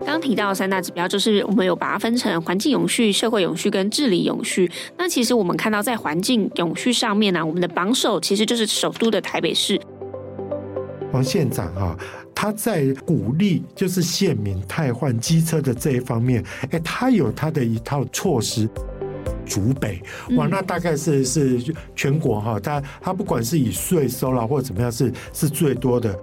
刚刚提到三大指标，就是我们有把它分成环境永续、社会永续跟治理永续。那其实我们看到在环境永续上面呢、啊，我们的榜首其实就是首都的台北市。王县长哈，他在鼓励就是县民汰换机车的这一方面，哎，他有他的一套措施。竹北哇，那大概是是全国哈，他他不管是以税收啦或者怎么样，是是最多的。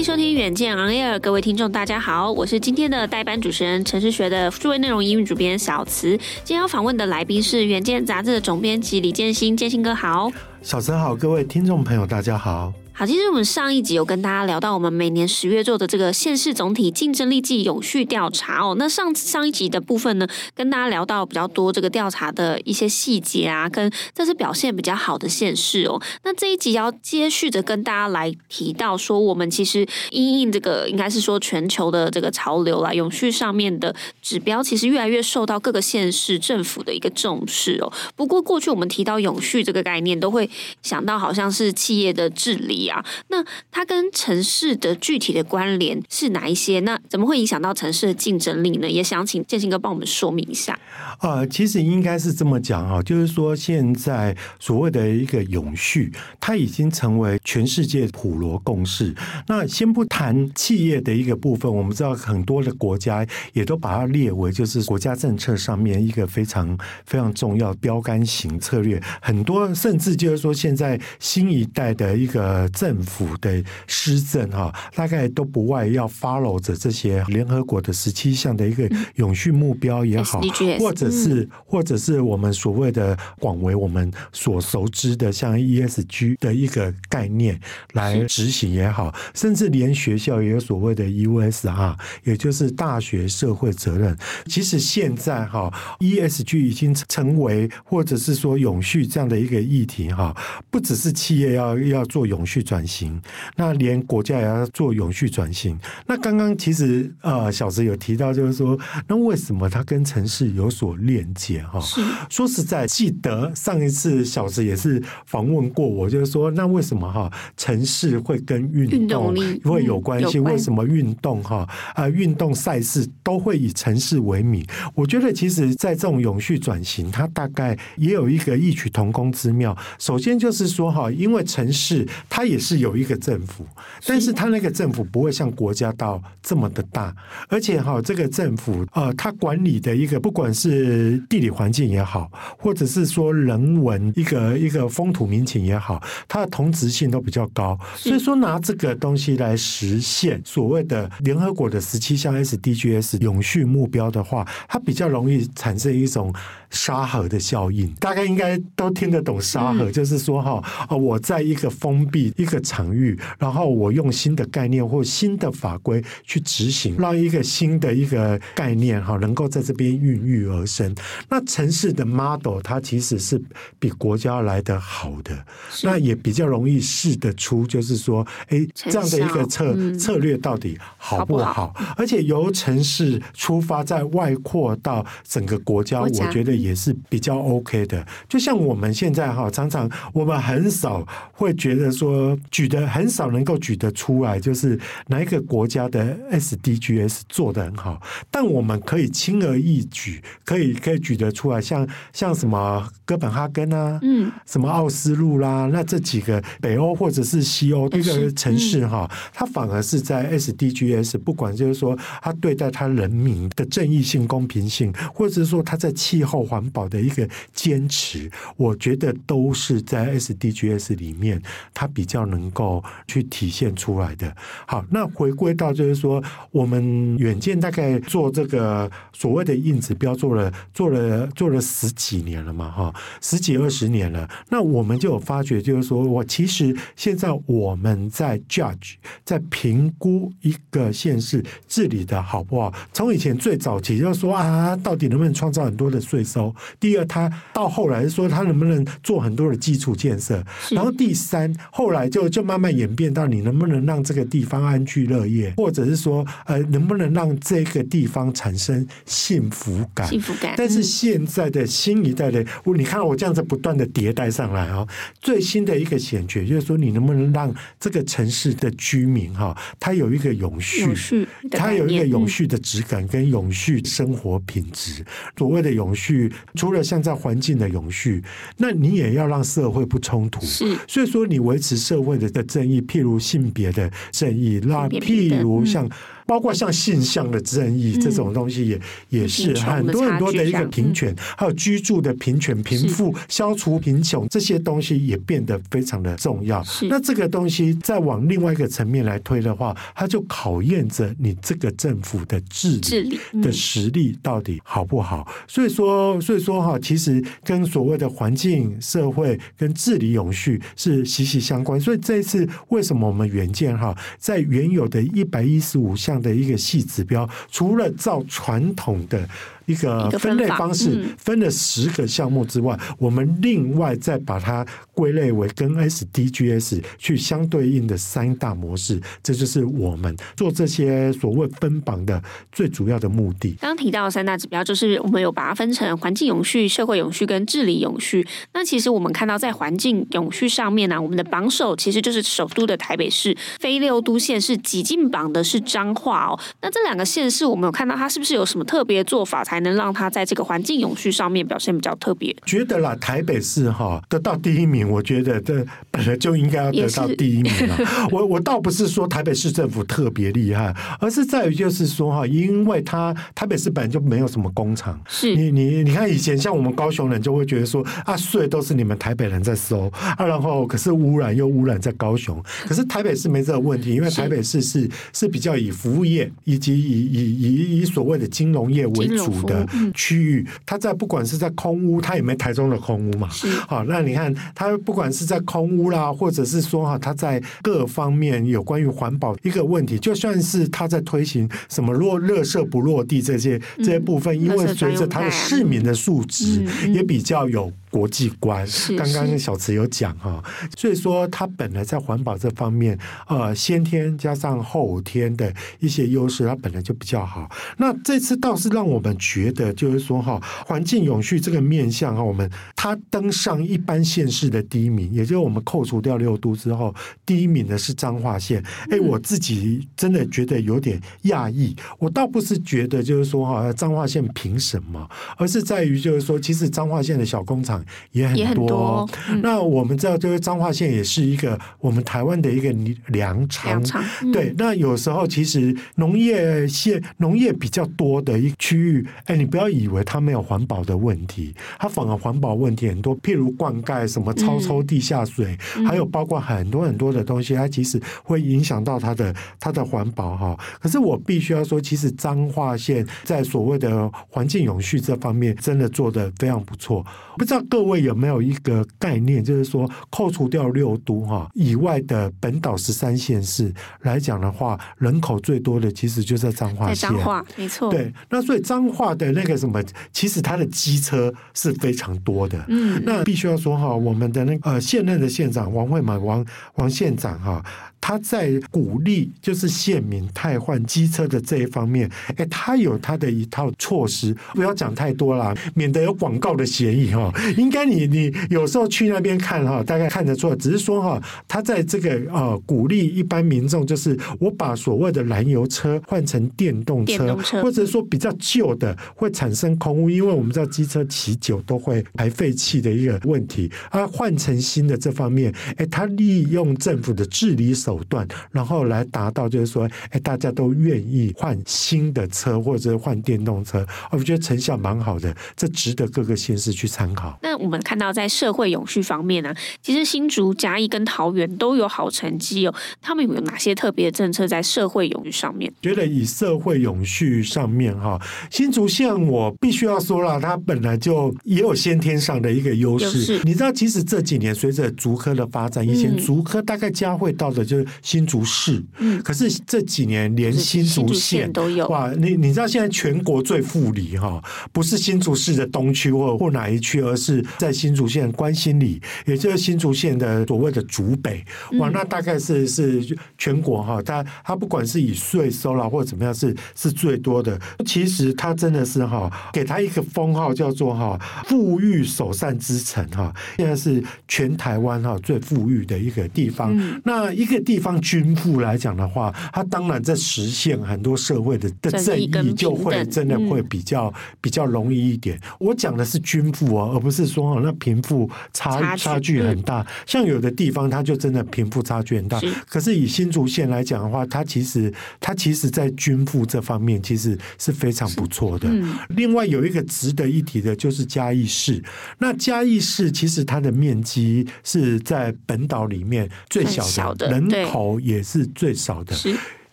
迎收听远见 On Air，各位听众大家好，我是今天的代班主持人，城市学的数位内容英语主编小慈。今天要访问的来宾是远见杂志的总编辑李建新，建新哥好。小慈好，各位听众朋友大家好。好，其实我们上一集有跟大家聊到，我们每年十月做的这个县市总体竞争力暨永续调查哦。那上上一集的部分呢，跟大家聊到比较多这个调查的一些细节啊，跟这是表现比较好的县市哦。那这一集要接续着跟大家来提到说，我们其实因应这个应该是说全球的这个潮流啦，永续上面的指标其实越来越受到各个县市政府的一个重视哦。不过过去我们提到永续这个概念，都会想到好像是企业的治理。啊，那它跟城市的具体的关联是哪一些？那怎么会影响到城市的竞争力呢？也想请建兴哥帮我们说明一下。呃，其实应该是这么讲啊，就是说现在所谓的一个永续，它已经成为全世界普罗共识。那先不谈企业的一个部分，我们知道很多的国家也都把它列为就是国家政策上面一个非常非常重要标杆型策略。很多甚至就是说现在新一代的一个。政府的施政哈，大概都不外要 follow 着这些联合国的十七项的一个永续目标也好，或者是或者是我们所谓的广为我们所熟知的像 ESG 的一个概念来执行也好，甚至连学校也有所谓的 US 哈，也就是大学社会责任。其实现在哈，ESG 已经成为或者是说永续这样的一个议题哈，不只是企业要要做永续。转型，那连国家也要做永续转型。那刚刚其实呃，小石有提到，就是说，那为什么它跟城市有所链接？哈，说实在，记得上一次小石也是访问过我，就是说，那为什么哈城市会跟运动会有关系？为什么运动哈啊运动赛事都会以城市为名？我觉得，其实，在这种永续转型，它大概也有一个异曲同工之妙。首先就是说哈，因为城市它也是有一个政府，但是他那个政府不会像国家到这么的大，而且哈，这个政府呃，他管理的一个不管是地理环境也好，或者是说人文一个一个风土民情也好，它的同质性都比较高，所以说拿这个东西来实现所谓的联合国的十七项 SDGs 永续目标的话，它比较容易产生一种沙盒的效应。大家应该都听得懂沙盒，就是说哈，呃，我在一个封闭一个场域，然后我用新的概念或新的法规去执行，让一个新的一个概念哈，能够在这边孕育而生。那城市的 model 它其实是比国家来的好的，那也比较容易试得出，就是说，哎，这样的一个策、嗯、策略到底好不好？而且由城市出发，再外扩到整个国家，国家，我觉得也是比较 OK 的。就像我们现在哈，常常我们很少会觉得说。举的很少能够举得出来，就是哪一个国家的 SDGs 做得很好，但我们可以轻而易举，可以可以举得出来，像像什么哥本哈根啊，嗯，什么奥斯陆啦，那这几个北欧或者是西欧一个城市哈，它反而是在 SDGs，不管就是说它对待它人民的正义性、公平性，或者是说它在气候环保的一个坚持，我觉得都是在 SDGs 里面，它比较。能够去体现出来的。好，那回归到就是说，我们远见大概做这个所谓的硬指标，做了做了做了十几年了嘛，哈，十几二十年了。那我们就有发觉，就是说我其实现在我们在 judge，在评估一个县市治理的好不好。从以前最早期就说啊，到底能不能创造很多的税收？第二，他到后来说他能不能做很多的基础建设？然后第三，后来。就就慢慢演变到你能不能让这个地方安居乐业，或者是说呃能不能让这个地方产生幸福感？幸福感。但是现在的新一代的，我你看我这样子不断的迭代上来哦，最新的一个显决就是说，你能不能让这个城市的居民哈，他有一个永续，永续他有一个永续的质感跟永续生活品质。所谓的永续，除了像在环境的永续，那你也要让社会不冲突。是，所以说你维持社会的的正义，譬如性别的正义，那譬如像。包括像性向的正义、嗯、这种东西也，也也是很多很多的一个平权，还有居住的平权、贫富、消除贫穷这些东西也变得非常的重要。那这个东西再往另外一个层面来推的话，它就考验着你这个政府的治理的实力到底好不好。所以说，所以说哈，其实跟所谓的环境、社会跟治理永续是息息相关。所以这一次为什么我们原件哈，在原有的一百一十五项。的一个细指标，除了照传统的。一个分类方式分了十个项目之外，嗯，我们另外再把它归类为跟 SDGs 去相对应的三大模式，这就是我们做这些所谓分榜的最主要的目的。刚刚提到的三大指标，就是我们有把它分成环境永续、社会永续跟治理永续。那其实我们看到在环境永续上面呢，啊，我们的榜首其实就是首都的台北市，非六都县市挤进榜的是彰化哦。那这两个县市，我们有看到它是不是有什么特别做法才？能让他在这个环境永续上面表现比较特别。觉得啦，台北市哈得到第一名，我觉得这本来就应该要得到第一名了。我我倒不是说台北市政府特别厉害，而是在于就是说哈，因为他台北市本来就没有什么工厂。是你你你看以前像我们高雄人就会觉得说啊，税都是你们台北人在收啊，然后可是污染又污染在高雄。可是台北市没这个问题，因为台北市是是，是比较以服务业以及以以以以所谓的金融业为主。的区域，它在不管是在空屋，它也没台中的空屋嘛。好，那你看它不管是在空屋啦，或者是说哈，它在各方面有关于环保一个问题，就算是它在推行什么落热色不落地这些这些部分，因为随着它的市民的素质也比较有。国际观，刚刚小池有讲哈，所以说他本来在环保这方面，呃，先天加上后天的一些优势，他本来就比较好。那这次倒是让我们觉得，就是说哈，环境永续这个面向哈，我们他登上一般县市的第一名，也就是我们扣除掉六都之后，第一名的是彰化县。哎，我自己真的觉得有点讶异。我倒不是觉得就是说哈，彰化县凭什么，而是在于就是说，其实彰化县的小工厂。也很多，很多嗯、那我们知道，就是彰化县也是一个我们台湾的一个粮仓。嗯、对，那有时候其实农业县农业比较多的一区域，哎，你不要以为它没有环保的问题，它反而环保问题很多，譬如灌溉、什么超抽地下水，嗯、还有包括很多很多的东西，它其实会影响到它的它的环保哈。可是我必须要说，其实彰化县在所谓的环境永续这方面，真的做得非常不错。不知道各位有没有一个概念，就是说扣除掉六都哈以外的本岛十三县市来讲的话，人口最多的其实就在彰化县。彰化没错。对，那所以彰化的那个什么，其实它的机车是非常多的。嗯，那必须要说哈，我们的那个呃现任的县长王惠满王王县长哈。他在鼓励就是县民汰换机车的这一方面，哎，他有他的一套措施，不要讲太多啦，免得有广告的嫌疑哈。应该你你有时候去那边看哈，大概看得出来，只是说哈，他在这个呃鼓励一般民众，就是我把所谓的燃油车换成电动车，或者说比较旧的会产生空污，因为我们知道机车骑久都会排废气的一个问题，啊，换成新的这方面，哎，他利用政府的治理手。手段，然后来达到就是说，哎，大家都愿意换新的车或者换电动车，我觉得成效蛮好的，这值得各个县市去参考。那我们看到在社会永续方面呢、啊，其实新竹、嘉义跟桃园都有好成绩哦。他们有有哪些特别的政策在社会永续上面？觉得以社会永续上面哈，新竹县我必须要说了，它本来就也有先天上的一个优势。你知道，其实这几年随着竹科的发展，以前竹科大概嘉惠到的就是。新竹市，嗯，可是这几年连新竹县都有哇！你你知道现在全国最富里哈，不是新竹市的东区或或哪一区，而是是在新竹县关心里，也就是新竹县的所谓的竹北，哇，那大概是是全国哈，它它不管是以税收啦或者怎么样，是是最多的。其实它真的是哈，给它一个封号叫做哈富裕首善之城哈，现在是全台湾哈最富裕的一个地方。那一个地方均富来讲的话，它当然在实现很多社会的的正义，就会真的会比较比较容易一点。我讲的是均富哦，而不是说哦那贫富差差距很大。像有的地方，它就真的贫富差距很大。可是以新竹县来讲的话，它其实它其实在均富这方面其实是非常不错的。另外有一个值得一提的就是嘉义市。那嘉义市其实它的面积是在本岛里面最小的，人口也是最少的。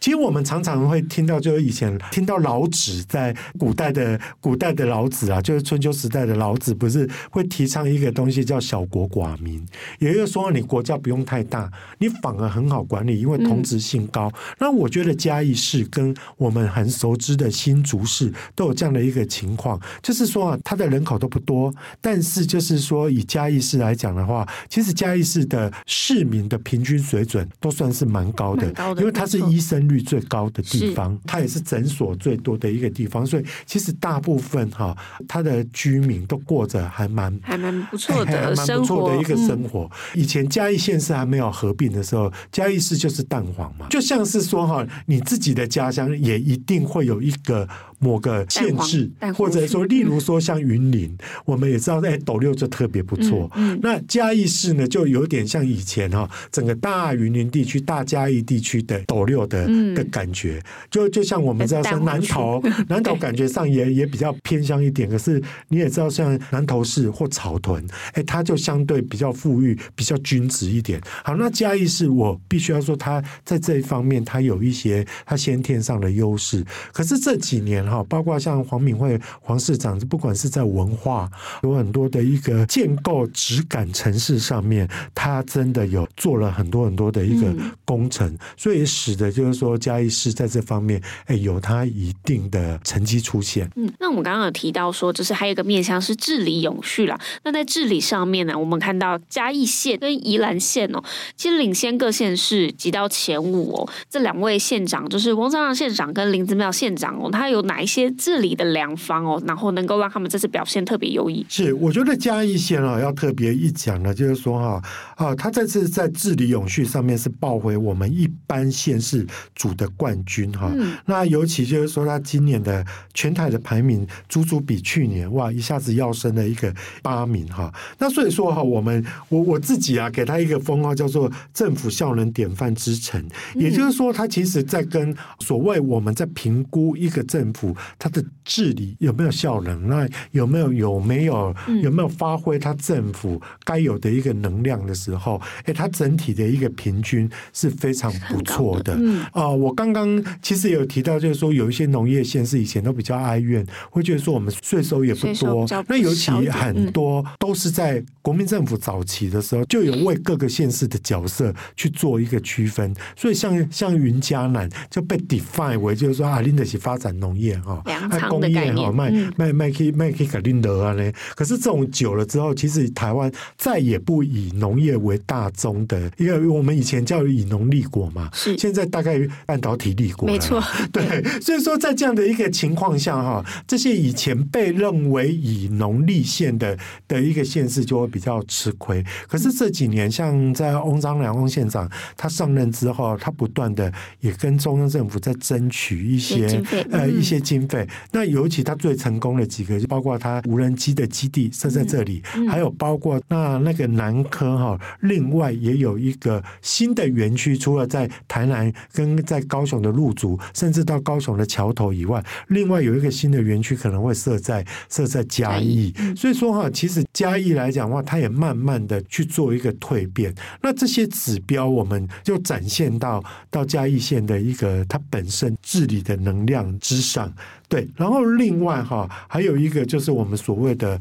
其实我们常常会听到，就是以前听到老子在古代的古代的老子啊，就是春秋时代的老子，不是会提倡一个东西叫小国寡民，也就是说你国家不用太大，你反而很好管理，因为同质性高。嗯、那我觉得嘉义市跟我们很熟知的新竹市都有这样的一个情况，就是说啊，它的人口都不多，但是就是说以嘉义市来讲的话，其实嘉义市的市民的平均水准都算是蛮高的，高的因为它是医生率。最高的地方，它也是诊所最多的一个地方，所以其实大部分哈，它的居民都过着还蛮还蛮不错的生不错的一个生活。以前嘉义县市还没有合并的时候，嘉义市就是蛋黄嘛，就像是说哈，你自己的家乡也一定会有一个。某个限制，或者说，例如说像云林，嗯、我们也知道，哎，斗六就特别不错。嗯嗯、那嘉义市呢，就有点像以前哈，整个大云林地区、大嘉义地区的斗六的、嗯、的感觉，就就像我们知道说南投，南投感觉上也也比较偏向一点。可是你也知道，像南投市或草屯，哎，它就相对比较富裕、比较均值一点。好，那嘉义市，我必须要说，它在这一方面，它有一些它先天上的优势。可是这几年。好，包括像黄敏惠黄市长，不管是在文化，有很多的一个建构质感城市上面，他真的有做了很多很多的一个工程，嗯、所以使得就是说嘉义市在这方面，哎，有他一定的成绩出现。嗯，那我们刚刚有提到说，就是还有一个面向是治理永续啦。那在治理上面呢，我们看到嘉义县跟宜兰县哦，其实领先各县市挤到前五哦。这两位县长就是翁章让县长跟林子妙县长哦，他有哪？哪一些治理的良方哦，然后能够让他们这次表现特别优异？是，我觉得嘉义县啊，要特别一讲呢，就是说哈啊，他这次在治理永续上面是抱回我们一般县市组的冠军哈。嗯、那尤其就是说，他今年的全台的排名足足比去年哇一下子要升了一个八名哈。那所以说哈，我们我我自己啊，给他一个封号叫做政府效能典范之城，嗯、也就是说，他其实在跟所谓我们在评估一个政府。他的治理有没有效能？那有没有有没有有没有发挥它政府该有的一个能量的时候？哎，它整体的一个平均是非常不错的。啊，我刚刚其实有提到，就是说有一些农业县市以前都比较哀怨，会觉得说我们税收也不多。那尤其很多都是在国民政府早期的时候，就有为各个县市的角色去做一个区分。所以像像云嘉南就被 define 为就是说啊，林德是发展农业。哈，卖工业哈，卖卖卖去卖去格林德啊呢。可是这种久了之后，其实台湾再也不以农业为大宗的，因为我们以前叫以农立国嘛，是现在大概半导体立国，没错，对。所以说，在这样的一个情况下哈，这些以前被认为以农立县的的一个县市就会比较吃亏。可是这几年，像在翁章良翁县长他上任之后，他不断的也跟中央政府在争取一些呃一些。经费，那尤其他最成功的几个，就包括他无人机的基地设在这里，嗯嗯、还有包括那那个南科哈，另外也有一个新的园区，除了在台南跟在高雄的路竹，甚至到高雄的桥头以外，另外有一个新的园区可能会设在设在嘉义。嗯、所以说哈，其实嘉义来讲的话，它也慢慢的去做一个蜕变。那这些指标，我们就展现到到嘉义县的一个它本身治理的能量之上。对，然后另外哈，还有一个就是我们所谓的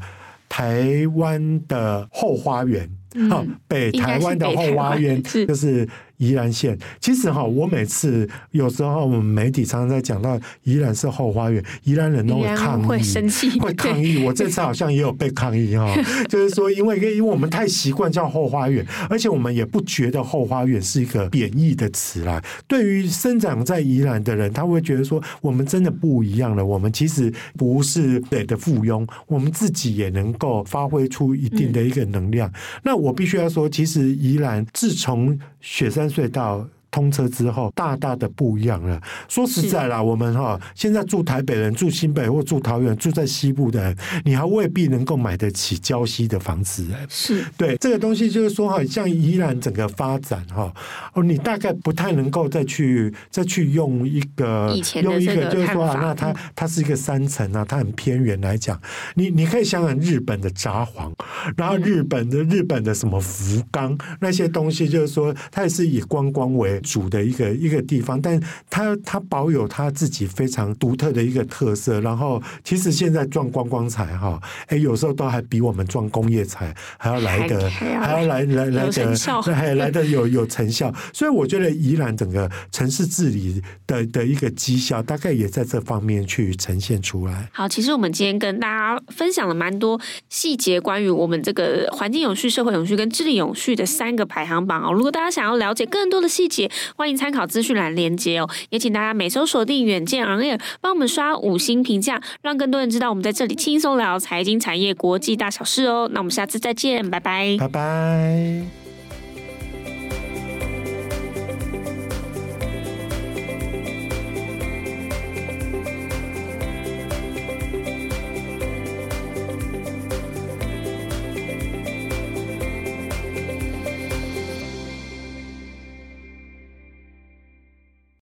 台湾的后花园，好、嗯，北台湾的后花园，就是宜兰县。其实哈，我每次有时候我们媒体常常在讲到宜兰是后花园，宜兰人都会抗议，会生气，会抗议。我这次好像也有被抗议哈，就是说，因为因为我们太习惯叫后花园，而且我们也不觉得后花园是一个贬义的词啦。对于生长在宜兰的人，他会觉得说，我们真的不一样了。我们其实不是北的附庸，我们自己也能够发挥出一定的一个能量。嗯、那我必须要说，其实宜兰自从雪山隧道。通车之后，大大的不一样了。说实在啦，我们哈现在住台北人、住新北或住桃园、住在西部的人，你还未必能够买得起郊西的房子。是对这个东西，就是说哈，像宜兰整个发展哈，哦，你大概不太能够再去再去用一个用一个，就是说啊，那它它是一个山城啊，它很偏远来讲，你你可以想想日本的札幌，然后日本的日本的什么福冈那些东西，就是说它也是以观光为主的一个一个地方，但它它保有它自己非常独特的一个特色。然后，其实现在撞观光彩哈，哎，有时候都还比我们撞工业彩还要来得还要来来来的还 来得有有成效。所以，我觉得宜兰整个城市治理的的一个绩效，大概也在这方面去呈现出来。好，其实我们今天跟大家分享了蛮多细节，关于我们这个环境永续、社会永续跟治理永续的三个排行榜哦。如果大家想要了解更多的细节，欢迎参考资讯栏连接哦，也请大家每周锁定远见 On Air，帮我们刷五星评价，让更多人知道我们在这里轻松聊财经产业国际大小事哦。那我们下次再见，拜拜，拜拜。